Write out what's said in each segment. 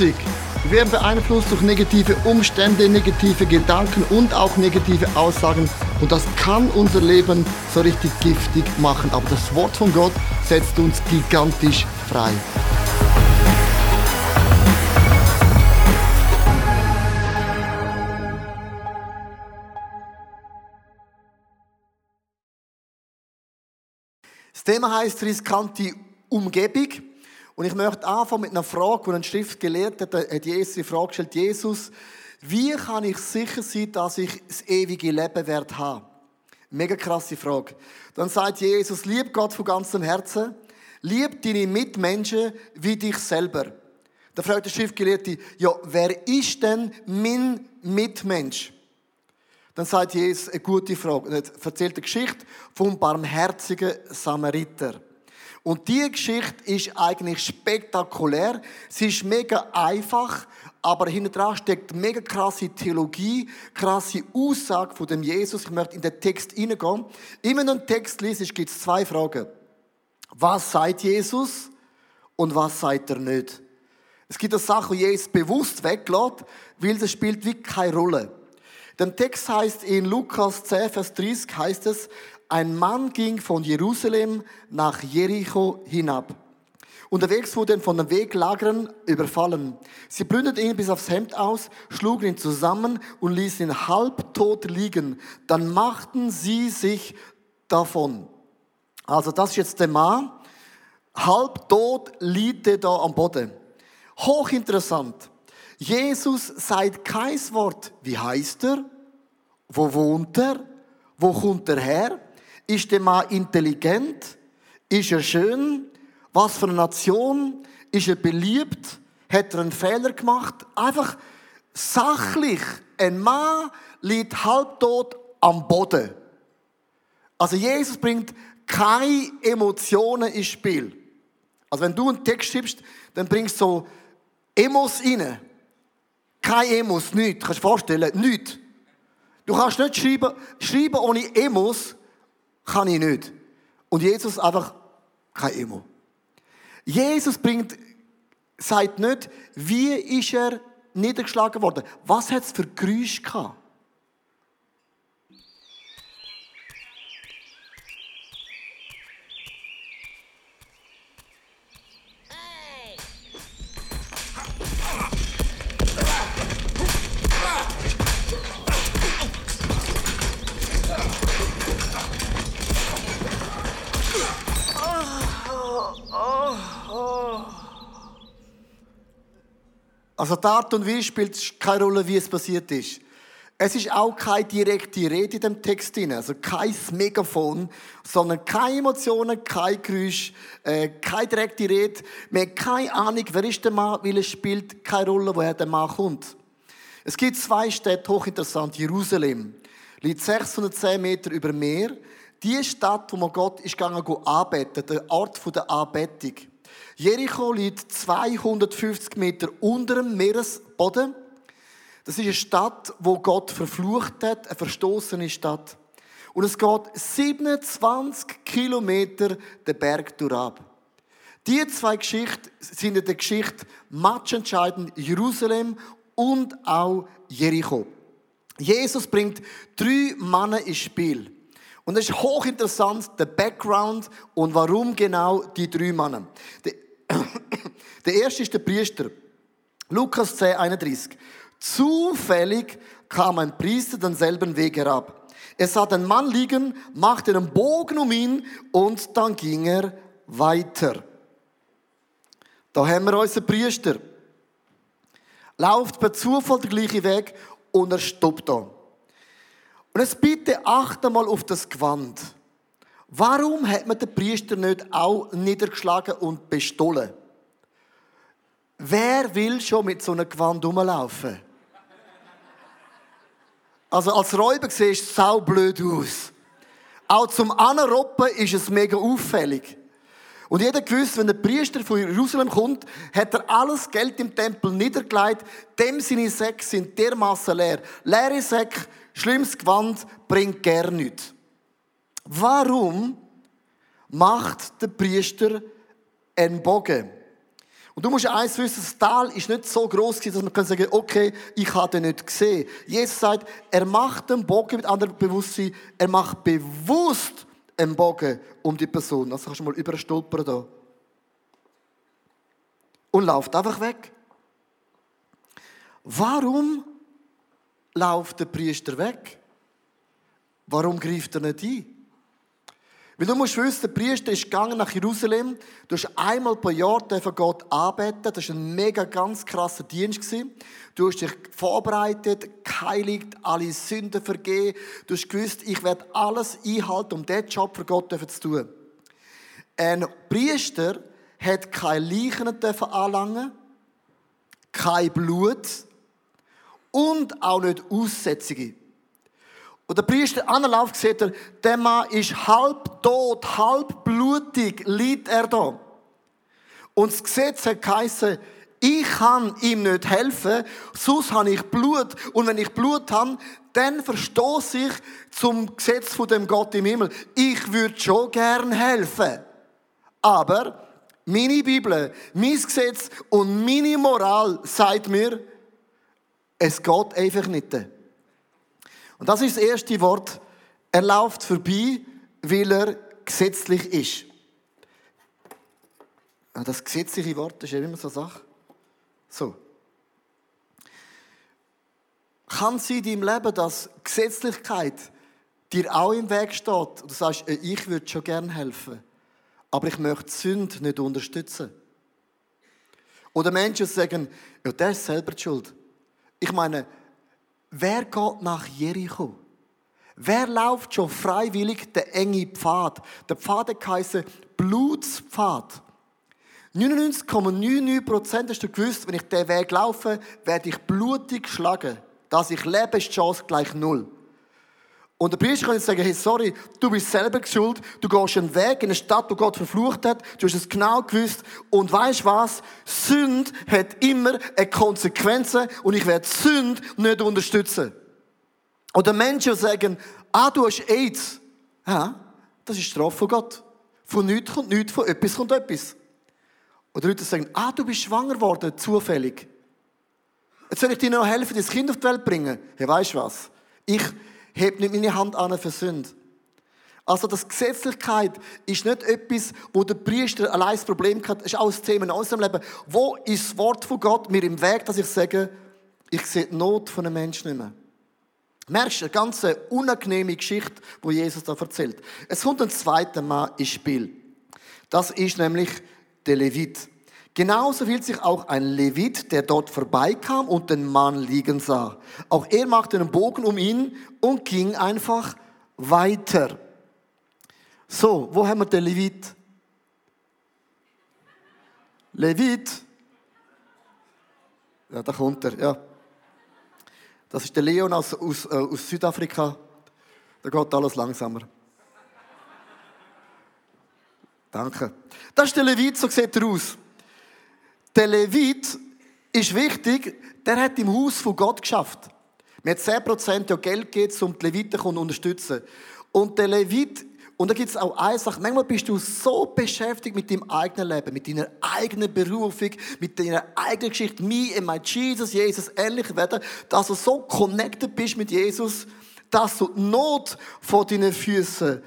Toxic. Wir werden beeinflusst durch negative Umstände, negative Gedanken und auch negative Aussagen. Und das kann unser Leben so richtig giftig machen. Aber das Wort von Gott setzt uns gigantisch frei. Das Thema heißt riskante Umgebung. Und ich möchte anfangen mit einer Frage, die ein Schrift gelehrt hat, hat Jesus die Frage gestellt, Jesus, wie kann ich sicher sein, dass ich das ewige Leben werde haben? Mega krasse Frage. Dann sagt Jesus, lieb Gott von ganzem Herzen, lieb deine Mitmenschen wie dich selber. Da fragt der Schriftgelehrte, ja, wer ist denn mein Mitmensch? Dann sagt Jesus eine gute Frage. Und er erzählt eine Geschichte vom barmherzigen Samariter. Und die Geschichte ist eigentlich spektakulär. Sie ist mega einfach, aber hinter dran steckt mega krasse Theologie, krasse Aussage von dem Jesus. Ich möchte in den Text hineingehen. Immer wenn du einen Text liest, gibt es zwei Fragen. Was sagt Jesus und was sagt er nicht? Es gibt eine Sache, die Jesus bewusst weglässt, weil das spielt wie keine Rolle. Der Text heißt in Lukas 10, Vers 30 heißt es, ein Mann ging von Jerusalem nach Jericho hinab. Unterwegs wurde er von den Weglagern überfallen. Sie plünderten ihn bis aufs Hemd aus, schlugen ihn zusammen und ließen ihn halbtot liegen. Dann machten sie sich davon. Also das ist jetzt der Mann. Halbtot liegt er da am Boden. Hochinteressant. Jesus sagt kein Wort. Wie heißt er? Wo wohnt er? Wo kommt er her? Ist der Mann intelligent? Ist er schön? Was für eine Nation? Ist er beliebt? Hat er einen Fehler gemacht? Einfach sachlich. Ein Mann liegt halbtot am Boden. Also Jesus bringt keine Emotionen ins Spiel. Also wenn du einen Text schreibst, dann bringst du so Emos rein. Keine Emos, nichts. Kannst du dir vorstellen? Nichts. Du kannst nicht schreiben, schreiben ohne Emos kann ich nicht. Und Jesus einfach kein Emo. Jesus bringt, sagt nicht, wie ist er niedergeschlagen worden? Was hat es für Geräusche gehabt? Also die Art und Weise spielt keine Rolle, wie es passiert ist. Es ist auch keine direkte Rede in dem Text drin, also kein Megafon, sondern keine Emotionen, kein Geräusch, äh, keine direkte Rede. Wir haben keine Ahnung, wer ist der Mann, weil es spielt keine Rolle, woher der Mann kommt. Es gibt zwei Städte, hochinteressant. Jerusalem liegt 610 Meter über Meer. Die Stadt, wo man Gott ist gegangen, anbeten, der Ort der Anbetung. Jericho liegt 250 Meter unter dem Meeresboden. Das ist eine Stadt, wo Gott verflucht hat, eine verstoßene Stadt. Und es geht 27 Kilometer den Berg durchab. Die zwei Geschichten sind in der Geschichte matchentscheidend Jerusalem und auch Jericho. Jesus bringt drei Männer ins Spiel. Und es ist hochinteressant, der Background und warum genau die drei Männer. Der erste ist der Priester. Lukas 10, 31. Zufällig kam ein Priester denselben Weg herab. Er sah den Mann liegen, machte einen Bogen um ihn und dann ging er weiter. Da haben wir unseren Priester. Lauft per Zufall den gleichen Weg und er stoppt da. Und jetzt bitte achte mal auf das Gewand. Warum hat man den Priester nicht auch niedergeschlagen und bestohlen? Wer will schon mit so einem Gewand rumlaufen? Also als Räuber siehst du sau blöd aus. Auch zum Anroppen ist es mega auffällig. Und jeder gewusst, wenn der Priester von Jerusalem kommt, hat er alles Geld im Tempel niedergelegt. Dem seine Säcke sind dermaßen leer. Leere Säcke, schlimmes Gewand, bringt gar nichts. Warum macht der Priester einen Bogen? Und du musst eins wissen, das Tal ist nicht so groß dass man kann sagen, okay, ich habe den nicht gesehen. Jesus sagt, er macht den Bogen mit anderem Bewusstsein, er macht bewusst einen Bogen um die Person. Also kannst du mal überstolpern da. Und läuft einfach weg. Warum läuft der Priester weg? Warum greift er nicht ein? Weil du musst wissen, der Priester ist gegangen nach Jerusalem. Du hast einmal pro Jahr von Gott anbeten. Das war ein mega ganz krasser Dienst. Du hast dich vorbereitet, geheiligt, alle Sünden vergeben. Du hast gewusst, ich werde alles einhalten, um diesen Job für Gott zu tun. Ein Priester hat keine Leichen anlangen, kein Blut und auch nicht Aussetzungen. Und der Priester anlauft, sieht er, der Mann ist halb tot, halb blutig, liegt er da. Und das Gesetz hat geheißen, ich kann ihm nicht helfen, sonst habe ich Blut. Und wenn ich Blut habe, dann verstoße ich zum Gesetz von dem Gott im Himmel. Ich würde schon gern helfen. Aber meine Bibel, mein Gesetz und meine Moral sagt mir, es geht einfach nicht. Und das ist das erste Wort. Er läuft vorbei, weil er gesetzlich ist. Das gesetzliche Wort ist ja immer so eine Sache. So. Kann es in deinem Leben, dass Gesetzlichkeit dir auch im Weg steht und du sagst, äh, ich würde schon gerne helfen, aber ich möchte Sünde nicht unterstützen? Oder Menschen sagen, ja, der ist selber die Schuld. Ich meine, Wer geht nach Jericho? Wer läuft schon freiwillig den engen Pfad? Der Pfad heisst Blutspfad. 99,99% hast du gewusst, wenn ich diesen Weg laufe, werde ich blutig schlagen. Dass ich lebe, ist die Chance gleich null. Und der Priester kann jetzt sagen, hey, sorry, du bist selber schuld, du gehst einen Weg in eine Stadt, wo Gott verflucht hat, du hast es genau gewusst. Und weißt was? Sünd hat immer eine Konsequenz und ich werde Sünd nicht unterstützen. Oder Menschen sagen, ah, du hast AIDS. Ja, das ist Strafe von Gott. Von nichts kommt nichts, von etwas kommt etwas. Oder Leute sagen, ah, du bist schwanger worden, zufällig. Jetzt soll ich dir noch helfen, das Kind auf die Welt bringen. Hey, du was? Ich, hebt nicht meine Hand an für Sünde. Also das Gesetzlichkeit ist nicht etwas, wo der Priester allein das Problem hat. Es ist auch ein Thema in unserem Leben. Wo ist das Wort von Gott mir im Weg, dass ich sage, ich sehe die Not von einem Menschen nicht mehr. Merkst du, eine ganz unangenehme Geschichte, wo Jesus da erzählt. Es kommt ein zweiter Mal ins Spiel. Das ist nämlich der Levit. Genauso fühlt sich auch ein Levit, der dort vorbeikam und den Mann liegen sah. Auch er machte einen Bogen um ihn und ging einfach weiter. So, wo haben wir den Levit? Levit. Ja, da kommt er, ja. Das ist der Leon aus, aus, äh, aus Südafrika. Da geht alles langsamer. Danke. Das ist der Levit, so sieht er aus. Der Levit ist wichtig, der hat im Haus von Gott geschafft. Mir hat 10% ja Geld gegeben, um die Leviten zu unterstützen. Und der Levit, und da gibt es auch eine Sache, manchmal bist du so beschäftigt mit deinem eigenen Leben, mit deiner eigenen Berufung, mit deiner eigenen Geschichte, me and my Jesus, Jesus ähnlich werden, dass du so connected bist mit Jesus, dass du die Not vor deinen Füßen,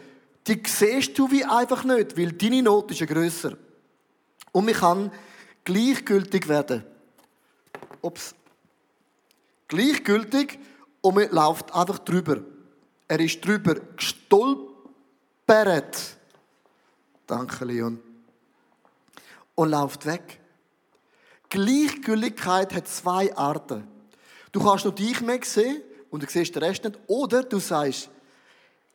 die siehst du wie einfach nicht, weil deine Not ist ja grösser. Und man kann gleichgültig werden. Ups. Gleichgültig und man läuft einfach drüber. Er ist drüber gestolpert. Danke, Leon. Und läuft weg. Gleichgültigkeit hat zwei Arten. Du kannst nur dich mehr sehen und du siehst den Rest nicht. Oder du sagst,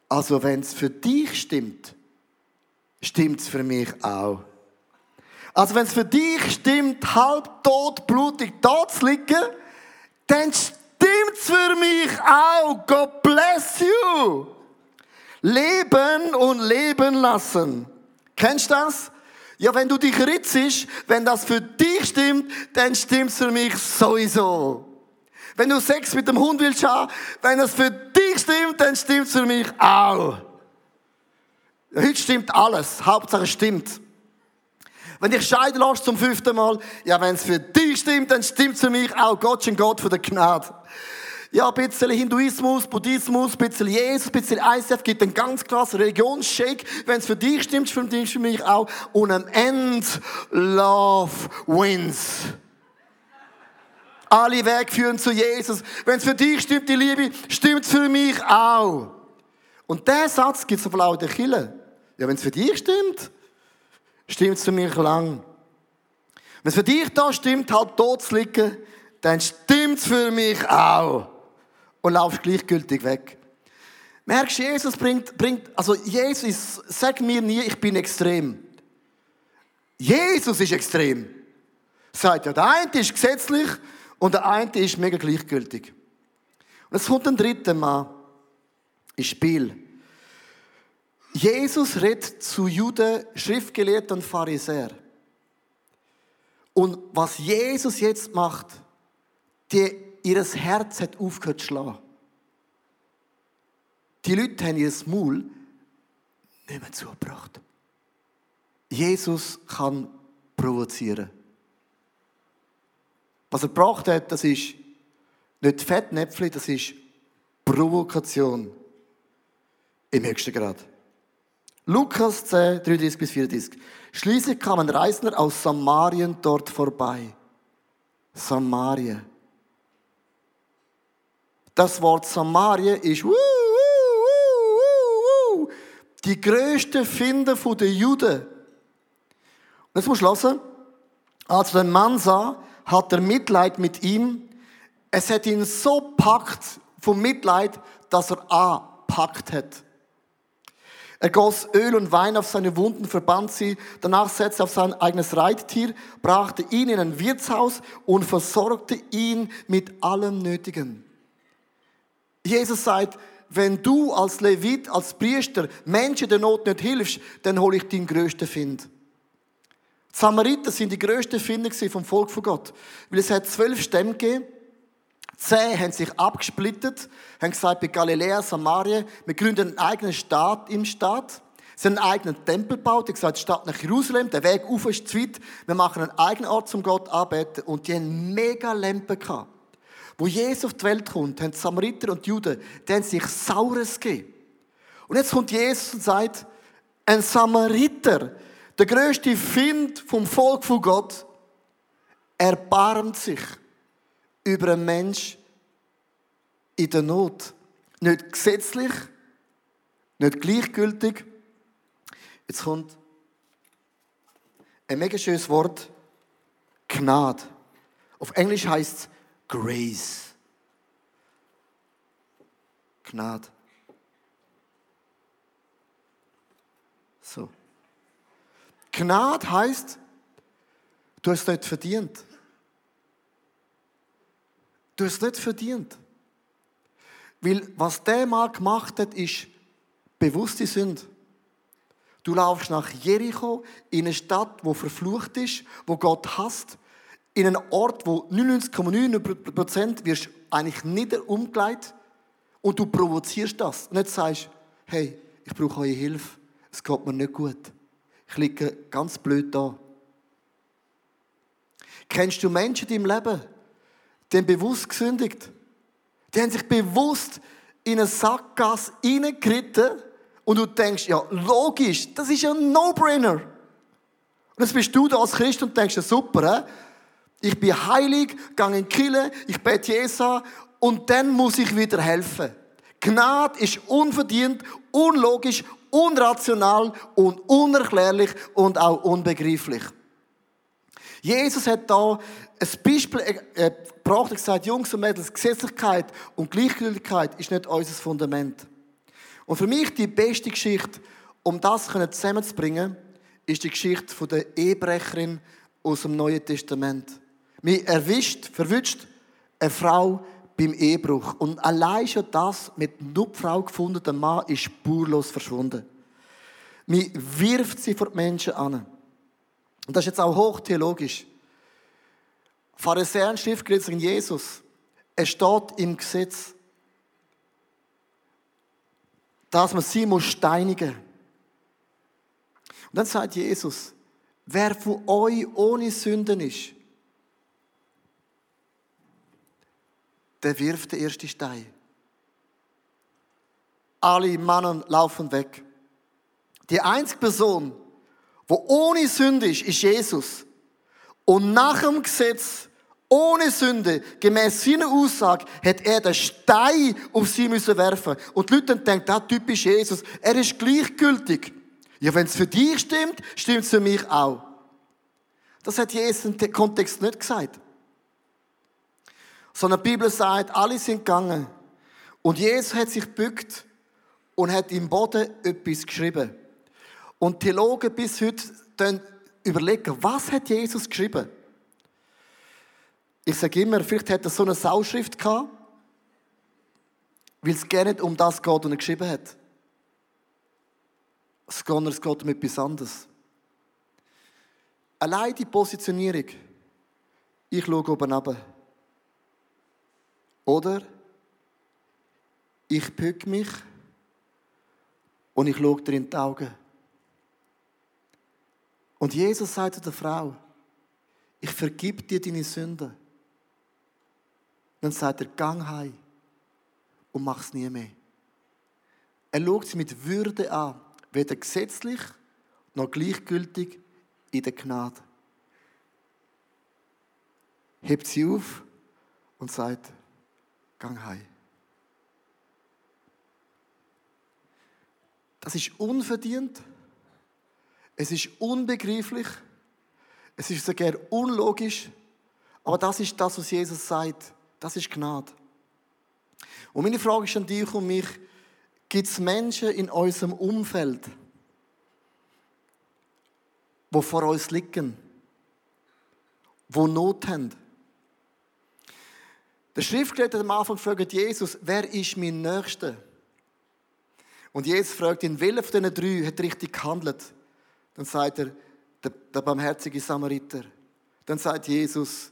also wenn es für dich stimmt, stimmt es für mich auch. Also wenn es für dich stimmt, halb tot, blutig da zu liegen, dann stimmt es für mich auch. God bless you. Leben und leben lassen. Kennst du das? Ja, wenn du dich ritzest, wenn das für dich stimmt, dann stimmt es für mich sowieso. Wenn du Sex mit dem Hund willst haben, wenn das für dich stimmt, dann stimmt es für mich auch. Heute stimmt alles. Hauptsache stimmt. Wenn dich scheiden lässt zum fünften Mal, ja, wenn es für dich stimmt, dann stimmt es für mich auch. Gott ist Gott von der Gnade. Ja, ein bisschen Hinduismus, Buddhismus, ein bisschen Jesus, ein bisschen ICF gibt einen ganz klassen Religionsshake. Wenn es für dich stimmt, stimmt es für mich auch. Und am Ende, Love wins. Alle Wege führen zu Jesus. Wenn es für dich stimmt, die Liebe, stimmt es für mich auch. Und der Satz gibt es auf lauter Kille. Ja, wenn es für dich stimmt, stimmt es für mich lang. Wenn es für dich da stimmt, halt tot zu liegen, dann stimmt es für mich auch und laufst gleichgültig weg. Merkst Jesus bringt, bringt, also Jesus sagt mir nie, ich bin extrem. Jesus ist extrem. Sagt ja, der eine ist gesetzlich und der eine ist mega gleichgültig. Und es kommt ein dritter Mal ins Spiel. Jesus redet zu Juden, Schriftgelehrten und Pharisäern. Und was Jesus jetzt macht, die ihr Herz hat aufgehört zu schlagen. Die Leute haben ihr Maul nicht mehr zugebracht. Jesus kann provozieren. Was er gebracht hat, das ist nicht Fettnäpfchen, das ist Provokation im höchsten Grad. Lukas 10, 33 bis 34. Schließlich kam ein Reisender aus Samarien dort vorbei. Samarien. Das Wort Samaria ist wuh, wuh, wuh, die größte Finde der Juden. Und jetzt musst du hören. Als der Mann sah, hat er Mitleid mit ihm. Es hat ihn so packt vom Mitleid, dass er anpackt hat. Er goss Öl und Wein auf seine Wunden, verband sie, danach setzte er auf sein eigenes Reittier, brachte ihn in ein Wirtshaus und versorgte ihn mit allem Nötigen. Jesus sagt, wenn du als Levit, als Priester Menschen der Not nicht hilfst, dann hole ich deinen größten Find. Samariter sind die größten Finder vom Volk von Gott. Weil es hat zwölf Stämme gegeben. Zehn haben sich abgesplittet, haben gesagt, bei Galiläa, Samaria, wir gründen einen eigenen Staat im Staat. Sie haben einen eigenen Tempel gebaut, die gesagt, Stadt nach Jerusalem, der Weg auf ist zu weit, wir machen einen eigenen Ort zum Gott arbeiten und die haben mega Lampen gehabt. Wo Jesus auf die Welt kommt, haben die Samariter und die Juden, die haben sich Saures gegeben. Und jetzt kommt Jesus und sagt, ein Samariter, der größte Find vom Volk von Gott, erbarmt sich über einen Mensch in der Not. Nicht gesetzlich, nicht gleichgültig. Jetzt kommt ein mega schönes Wort, Gnade. Auf Englisch heißt es Grace. Gnade. So. Gnade heißt, du hast es nicht verdient. Du hast es nicht verdient. Weil was der mal gemacht hat, ist bewusste Sünde. Du laufst nach Jericho in eine Stadt, wo verflucht ist, wo Gott hasst in einen Ort, wo 99,9% wirst eigentlich nicht umgelegt und du provozierst das. Nicht sagst, hey, ich brauche eure Hilfe, es geht mir nicht gut. Ich liege ganz blöd da. Kennst du Menschen in deinem Leben, die haben bewusst gesündigt? Die haben sich bewusst in eine Sackgasse reingeritten und du denkst, ja, logisch, das ist ein No-Brainer. Und jetzt bist du da als Christ und denkst, ja, super, he? Ich bin heilig, gehe in Kirche, ich bete Jesus an und dann muss ich wieder helfen. Gnade ist unverdient, unlogisch, unrational und unerklärlich und auch unbegreiflich. Jesus hat da ein Beispiel äh, gebracht und gesagt, Jungs und Mädels, Gesetzlichkeit und Gleichgültigkeit ist nicht unser Fundament. Und für mich die beste Geschichte, um das zusammenzubringen, ist die Geschichte der Ehebrecherin aus dem Neuen Testament. Mich erwischt, verwünscht eine Frau beim Ehebruch. Und allein schon das mit nur Frau gefundenen Mann ist spurlos verschwunden. Mich wirft sie vor die Menschen an. Und das ist jetzt auch hochtheologisch. Pharisäer und Schriftgelehrte Jesus. Es steht im Gesetz, dass man sie muss steinigen. Und dann sagt Jesus, wer von euch ohne Sünden ist, der wirft den ersten Stein. Alle Männer laufen weg. Die einzige Person, die ohne Sünde ist, ist Jesus. Und nach dem Gesetz, ohne Sünde, gemäß seiner Aussage, hat er den Stein auf sie müssen werfen. Und die Leute denken, das Typ ist Jesus. Er ist gleichgültig. Ja, wenn es für dich stimmt, stimmt es für mich auch. Das hat Jesus im Kontext nicht gesagt. Sondern die Bibel sagt, alle sind gegangen. Und Jesus hat sich gebückt und hat im Boden etwas geschrieben. Und Theologen bis heute überlegen, was hat Jesus geschrieben? Ich sage immer, vielleicht hat er so eine Sauschrift gehabt, weil es gar nicht um das geht, was er geschrieben hat. Es geht um etwas anderes. Allein die Positionierung. Ich schaue oben runter. Oder ich bück mich und ich schaue dir in die Augen. Und Jesus sagt zu der Frau, ich vergib dir deine Sünden. Dann sagt er, gang heim und mach es nie mehr. Er schaut sie mit Würde an, weder gesetzlich noch gleichgültig in der Gnade. Hebt sie auf und sagt, gang heim. Das ist unverdient. Es ist unbegreiflich. Es ist sogar unlogisch. Aber das ist das, was Jesus sagt. Das ist Gnade. Und meine Frage ist an dich und mich, gibt es Menschen in unserem Umfeld, die vor uns liegen, die Not haben? Der Schriftgelehrte am Anfang gefragt, Jesus, wer ist mein Nächster? Und Jesus fragt ihn, welcher von diesen drei hat richtig gehandelt? Dann sagt er, der, der barmherzige Samariter. Dann sagt Jesus,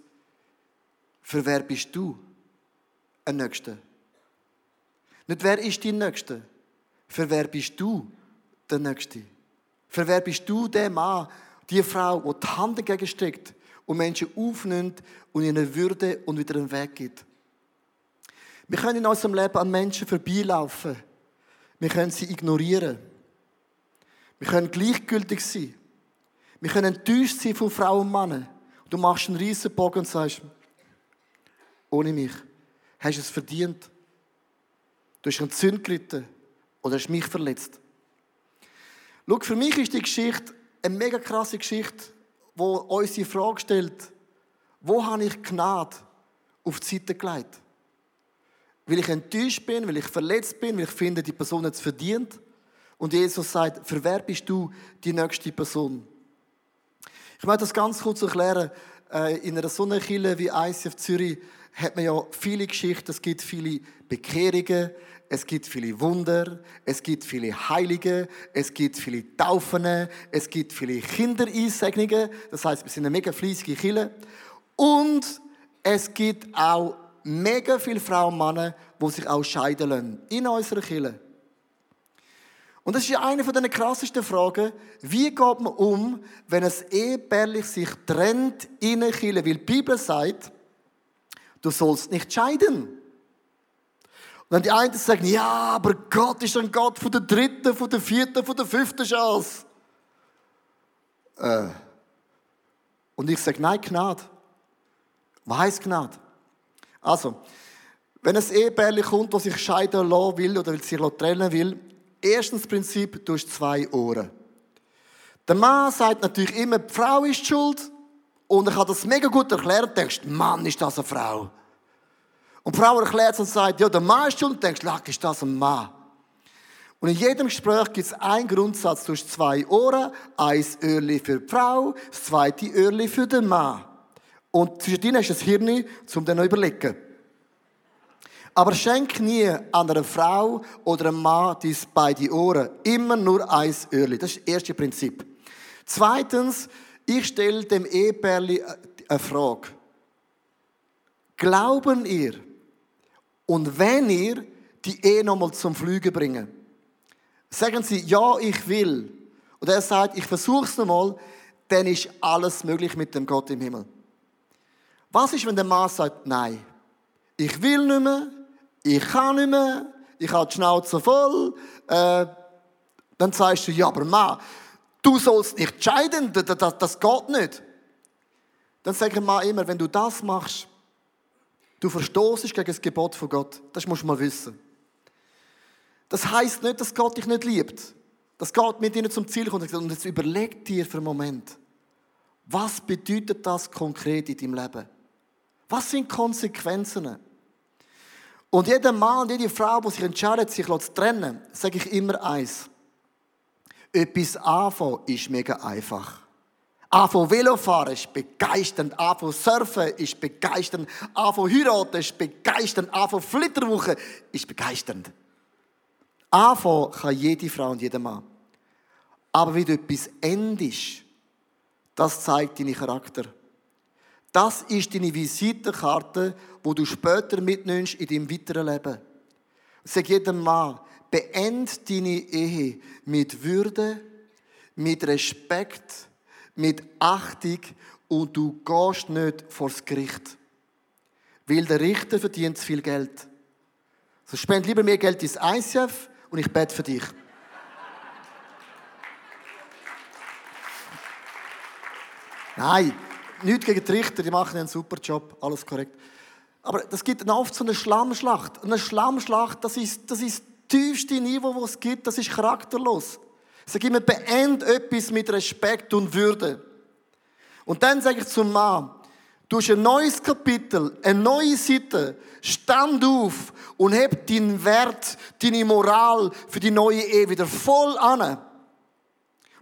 für wer bist du ein Nächster? Nicht wer ist dein Nächster? Für wer bist du der Nächste? Für wer bist du der Mann, die Frau, die die Hand entgegenstreckt und Menschen aufnimmt und ihnen Würde und wieder einen Weg gibt? Wir können in unserem Leben an Menschen vorbeilaufen. Wir können sie ignorieren. Wir können gleichgültig sein. Wir können enttäuscht sein von Frauen und Männern. Du machst einen riesen Bogen und sagst, ohne mich hast du es verdient. Du hast einen Sünd gelitten oder hast mich verletzt. Schau, für mich ist die Geschichte eine mega krasse Geschichte, wo uns die Frage stellt, wo habe ich Gnade auf die Seite gelegt? Weil ich enttäuscht bin, weil ich verletzt bin, weil ich finde, die Person hat es verdient. Und Jesus sagt, für wer bist du die nächste Person? Ich möchte das ganz kurz erklären. Äh, in einer Sonnenkille wie ICF Zürich hat man ja viele Geschichten, es gibt viele Bekehrungen, es gibt viele Wunder, es gibt viele Heilige, es gibt viele Taufen, es gibt viele Kindereinsegnungen. Das heißt, wir sind eine mega fleissige Kille. Und es gibt auch mega viele Frauen und Männer, die sich auch scheiden lassen in unserer Kille. Und das ist ja eine von den krassesten Fragen. Wie geht man um, wenn ein Ehepärlich sich trennt in einer Kille? Weil die Bibel sagt, du sollst nicht scheiden. Und dann die einen sagen, ja, aber Gott ist ein Gott von der dritten, von der vierten, von der fünften Chance. Äh. Und ich sage, nein, Gnade. Was heisst Gnade? Also, wenn ein Ehepärchen kommt, das sich scheiden lassen will oder sich trennen will, erstens Prinzip, du hast zwei Ohren. Der Mann sagt natürlich immer, die Frau ist schuld. Und er kann das mega gut erklären und denkst, Mann, ist das eine Frau. Und die Frau erklärt es und sagt, ja, der Mann ist schuld. Und denkst, lag, ist das ein Mann. Und in jedem Gespräch gibt es einen Grundsatz. Du hast zwei Ohren, eins Öhrli für die Frau, das zweite Öhrli für den Mann. Und zwischen hast du das Hirn, um dann zu überlegen. Aber schenk nie an einer Frau oder einem Mann deine beide Ohren. Immer nur eins Öhrli. Das ist das erste Prinzip. Zweitens, ich stelle dem Ehepärli eine Frage. Glauben ihr und wenn ihr die Ehe nochmal zum Flügen bringen? Sagen sie, ja, ich will. Und er sagt, ich versuche es nochmal. dann ist alles möglich mit dem Gott im Himmel. Was ist, wenn der Mann sagt, nein, ich will nicht mehr, ich kann nicht mehr, ich habe die Schnauze voll, äh, dann sagst du, ja, aber Mann, du sollst nicht scheiden, das, das, das geht nicht. Dann sage ich immer, wenn du das machst, du verstoßest gegen das Gebot von Gott. Das musst du mal wissen. Das heißt nicht, dass Gott dich nicht liebt. Dass Gott mit dir zum Ziel kommt und jetzt überleg dir für einen Moment, was bedeutet das konkret in deinem Leben? Was sind Konsequenzen? Und jeder Mann und jede Frau, die sich entscheidet, sich zu trennen, sage ich immer eins. Etwas anfangen ist mega einfach. Anfangen Velofahren ist begeisternd. Anfangen Surfen ist begeisternd. Anfangen heiraten ist begeisternd. Anfangen Flitterwochen ist begeisternd. Anfangen kann jede Frau und jeder Mann. Aber wie du etwas endest, das zeigt deinen Charakter. Das ist deine Visitenkarte, wo du später mitnimmst in deinem weiteren Leben. Sag jedem Mann, beend deine Ehe mit Würde, mit Respekt, mit Achtung und du gehst nicht vors Gericht. Weil der Richter verdient zu viel Geld. So spend lieber mehr Geld ins ICF und ich bete für dich. Nein, nichts gegen die Richter, die machen einen super Job, alles korrekt. Aber das gibt dann oft so eine Schlammschlacht. Eine Schlammschlacht, das ist, das ist tiefste Niveau, das es gibt, das ist charakterlos. Sag immer, beend etwas mit Respekt und Würde. Und dann sage ich zum Mann, du hast ein neues Kapitel, eine neue Seite, stand auf und heb deinen Wert, deine Moral für die neue Ehe wieder voll an.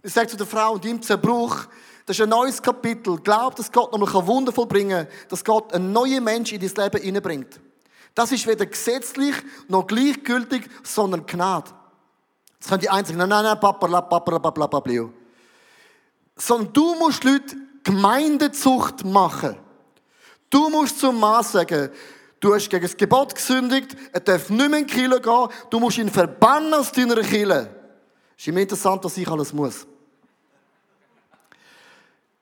Ich sage zu der Frau und im Zerbruch, das ist ein neues Kapitel. Glaub, dass Gott nochmal Wunder vollbringen kann, dass Gott einen neuen Mensch in dein Leben hineinbringt. Das ist weder gesetzlich noch gleichgültig, sondern Gnade. Das können die einzigen, nein, nein, nein, papa, papa, la, papa, papa, Sondern du musst Leute Gemeindezucht machen. Du musst zum Mann sagen, du hast gegen das Gebot gesündigt, er darf nicht mehr in die Kirche gehen, du musst ihn verbannen aus deiner Kirche. Ist immer interessant, was ich alles muss.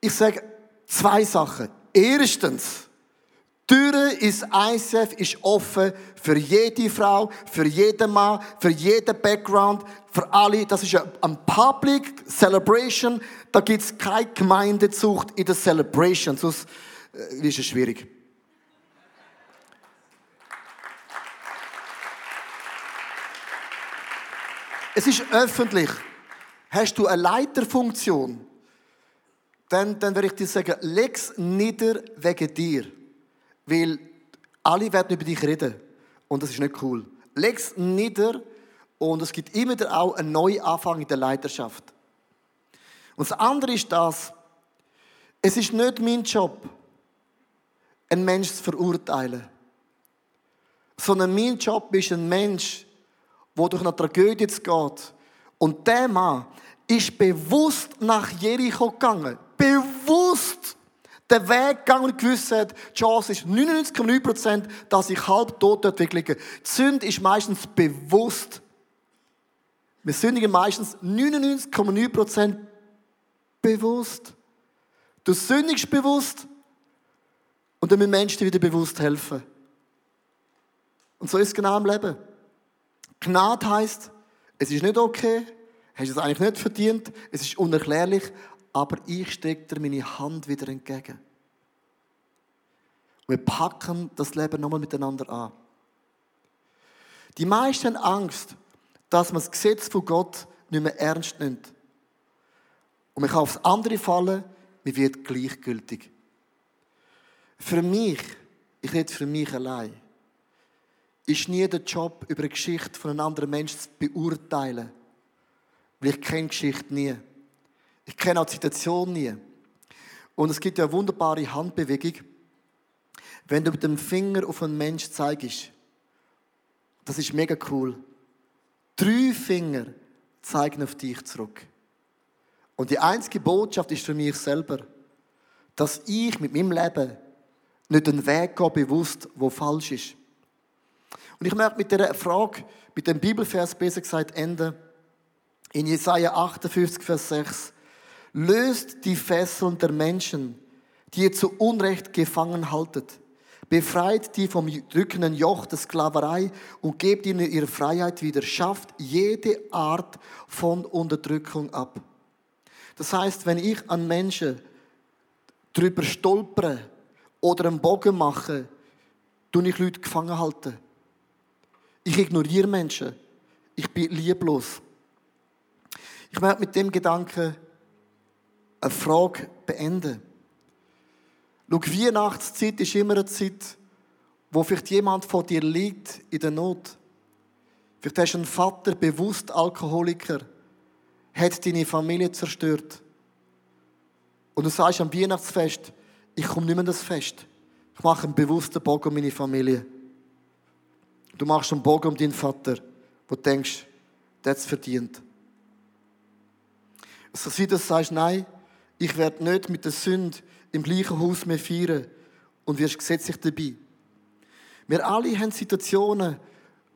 Ich sage zwei Sachen. Erstens, die Türe ins ICF ist offen für jede Frau, für jeden Mann, für jeden Background, für alle. Das ist ein Public Celebration. Da gibt es keine Gemeindezucht in der Celebration. Sonst äh, ist es schwierig. Es ist öffentlich. Hast du eine Leiterfunktion? Dann, dann würde ich dir sagen, leg's nieder wegen dir. Weil alle werden über dich reden. Und das ist nicht cool. Leg's nieder und es gibt immer wieder auch einen neuen Anfang in der Leiterschaft. Und das andere ist das, es ist nicht mein Job, einen Menschen zu verurteilen. Sondern mein Job ist ein Mensch, der durch eine Tragödie geht. Und der Mann ist bewusst nach Jericho gegangen bewusst den Weg gegangen und gewusst hat, die Chance ist 99,9%, dass ich halb tot dort liege. Die Sünde ist meistens bewusst. Wir sündigen meistens 99,9% bewusst. Du sündigst bewusst und dann müssen Menschen dir wieder bewusst helfen. Und so ist es genau im Leben. Gnade heißt, es ist nicht okay, hast es eigentlich nicht verdient, es ist unerklärlich, aber ich strecke dir meine Hand wieder entgegen. wir packen das Leben nochmal miteinander an. Die meisten haben Angst, dass man das Gesetz von Gott nicht mehr ernst nimmt. Und man kann aufs andere fallen, man wird gleichgültig. Für mich, ich rede für mich allein, ist nie der Job, über eine Geschichte von einem anderen Menschen zu beurteilen. Weil ich kenne Geschichte nie. Ich kenne auch die Situation nie. Und es gibt ja eine wunderbare Handbewegung, wenn du mit dem Finger auf einen Mensch zeigst. Das ist mega cool. Drei Finger zeigen auf dich zurück. Und die einzige Botschaft ist für mich selber, dass ich mit meinem Leben nicht einen Weg gehe, bewusst, wo falsch ist. Und ich möchte mit der Frage, mit dem Bibelvers besser gesagt enden. In Jesaja 58, Vers 6. Löst die Fesseln der Menschen, die ihr zu Unrecht gefangen haltet. Befreit die vom drückenden Joch der Sklaverei und gebt ihnen ihre Freiheit wieder. Schafft jede Art von Unterdrückung ab. Das heißt, wenn ich an Menschen drüber stolpere oder einen Bogen mache, tue ich Leute gefangen halten. Ich ignoriere Menschen. Ich bin lieblos. Ich möchte mit dem Gedanken eine Frage beenden. Schau, Weihnachtszeit ist immer eine Zeit, wo vielleicht jemand vor dir liegt in der Not. Vielleicht hast du einen Vater, bewusst Alkoholiker, hat deine Familie zerstört. Und du sagst am Weihnachtsfest, ich komme nicht mehr das Fest. Ich mache einen bewussten Bogen um meine Familie. Du machst einen Bogen um deinen Vater, wo du denkst, der hat es verdient. So wie du sagst, nein, ich werde nicht mit der Sünde im gleichen Haus mehr feiern und wirst gesetzlich dabei. Wir alle haben Situationen,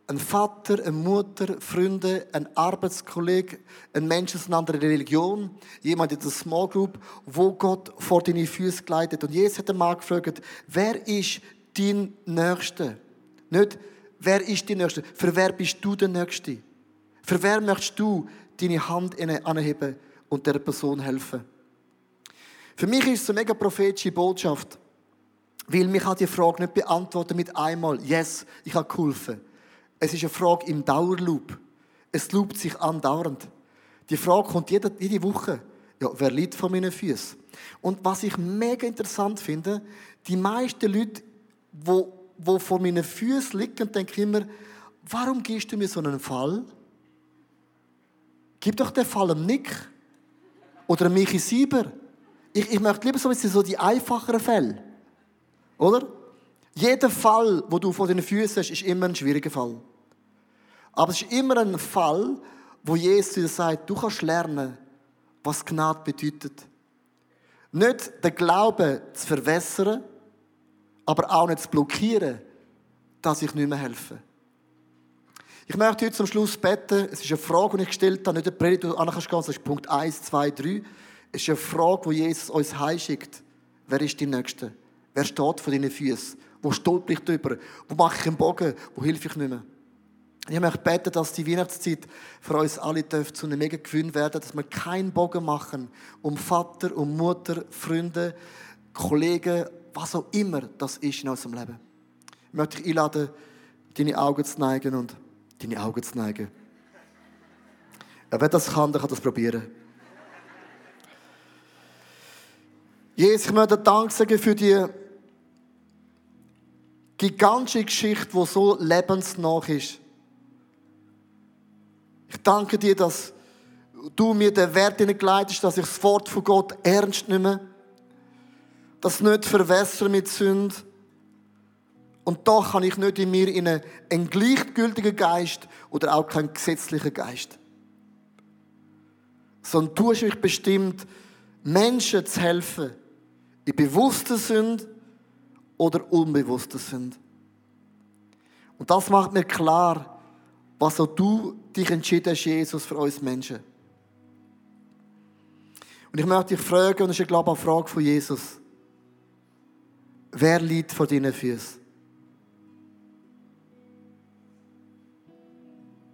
ein Vater, eine Mutter, Freunde, ein Arbeitskollege, ein Mensch aus einer anderen Religion, jemand in der Small Group, wo Gott vor deine Füße geleitet. Und Jesus hat einmal gefragt, wer ist dein Nächster? Nicht, wer ist dein Nächster? Für wer bist du der Nächste? Für wer möchtest du deine Hand anheben und der Person helfen? Für mich ist es eine mega prophetische Botschaft, weil mich hat die Frage nicht beantwortet mit einmal, yes, ich habe geholfen. Es ist eine Frage im Dauerloop. Es loopt sich andauernd. Die Frage kommt jede, jede Woche. Ja, wer liegt vor meinen Füßen? Und was ich mega interessant finde, die meisten Leute, wo, wo vor meinen Füßen liegen, denken immer, warum gibst du mir so einen Fall? Gib doch den Fall einem Nick. Oder einem Michi Sieber. Ich, ich möchte lieber so, so die einfacheren Fälle. Oder? Jeder Fall, wo du vor deinen Füßen hast, ist immer ein schwieriger Fall. Aber es ist immer ein Fall, wo Jesus dir sagt, du kannst lernen, was Gnade bedeutet. Nicht den Glauben zu verwässern, aber auch nicht zu blockieren, dass ich nicht mehr helfe. Ich möchte heute zum Schluss beten. Es ist eine Frage, die ich gestellt habe, nicht eine Predigt, die du kannst. Das ist Punkt 1, 2, 3. Es ist eine Frage, die Jesus uns heimschickt. Wer ist die Nächste? Wer steht vor deinen Füßen? Wo stolper ich drüber? Wo mache ich einen Bogen? Wo helfe ich nicht mehr? Ich möchte beten, dass die Weihnachtszeit für uns alle zu einem mega Gewinn werden, dass wir keinen Bogen machen um Vater, um Mutter, Freunde, Kollegen, was auch immer das ist in unserem Leben. Ich möchte dich einladen, deine Augen zu neigen und deine Augen zu neigen. Ja, wer das kann, der kann das probieren. Jesus, ich möchte Dank sagen für die gigantische Geschichte, die so lebensnah ist. Ich danke dir, dass du mir den Wert hineingeleitet dass ich das Wort von Gott ernst nehme, das nicht verwässere mit Sünde. Und doch kann ich nicht in mir in einen, einen gleichgültigen Geist oder auch keinen gesetzlichen Geist. Sondern du hast mich bestimmt, Menschen zu helfen, in bewusster Sünde oder unbewusster Sünde. Und das macht mir klar, was auch du dich entschieden hast, Jesus, für uns Menschen. Und ich möchte dich fragen, und das ist, glaube ich, eine Frage von Jesus. Wer liegt vor deinen Füßen?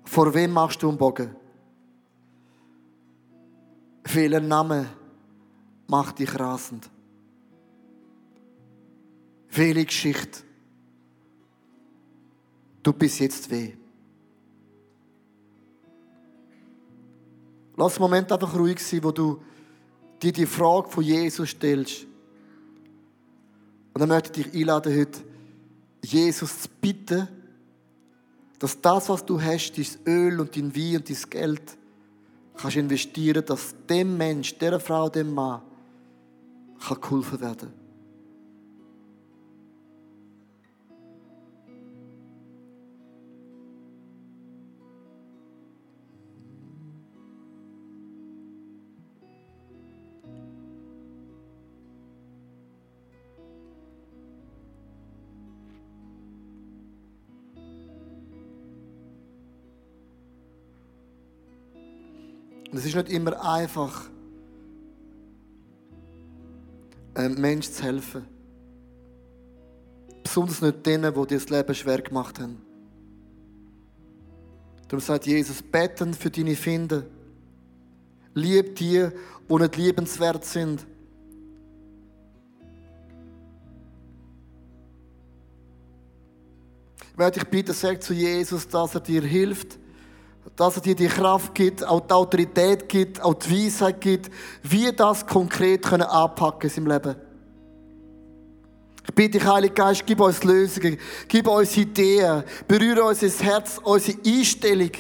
Vor wem machst du einen Bogen? Welcher Name macht dich rasend? Welche Geschichte tut bis jetzt weh? Lass einen Moment einfach ruhig sein, wo du dir die Frage von Jesus stellst. Und dann möchte ich dich einladen, heute Jesus zu bitten, dass das, was du hast, dein Öl und dein Wein und dein Geld, kannst investieren, dass dem Mensch, der Frau, dem Mann, kann geholfen werden Und es ist nicht immer einfach, einem Menschen zu helfen. Besonders nicht denen, die dir das Leben schwer gemacht haben. Darum sagt Jesus, beten für deine Finde. Lieb die, die nicht liebenswert sind. Ich werde dich bitten, sag zu Jesus, dass er dir hilft, dass er dir die Kraft gibt, auch die Autorität gibt, auch die Weisheit gibt, wie das konkret können anpacken in seinem Leben. Ich bitte dich, Heiliger Geist, gib uns Lösungen, gib uns Ideen, berühre unser Herz, unsere Einstellung.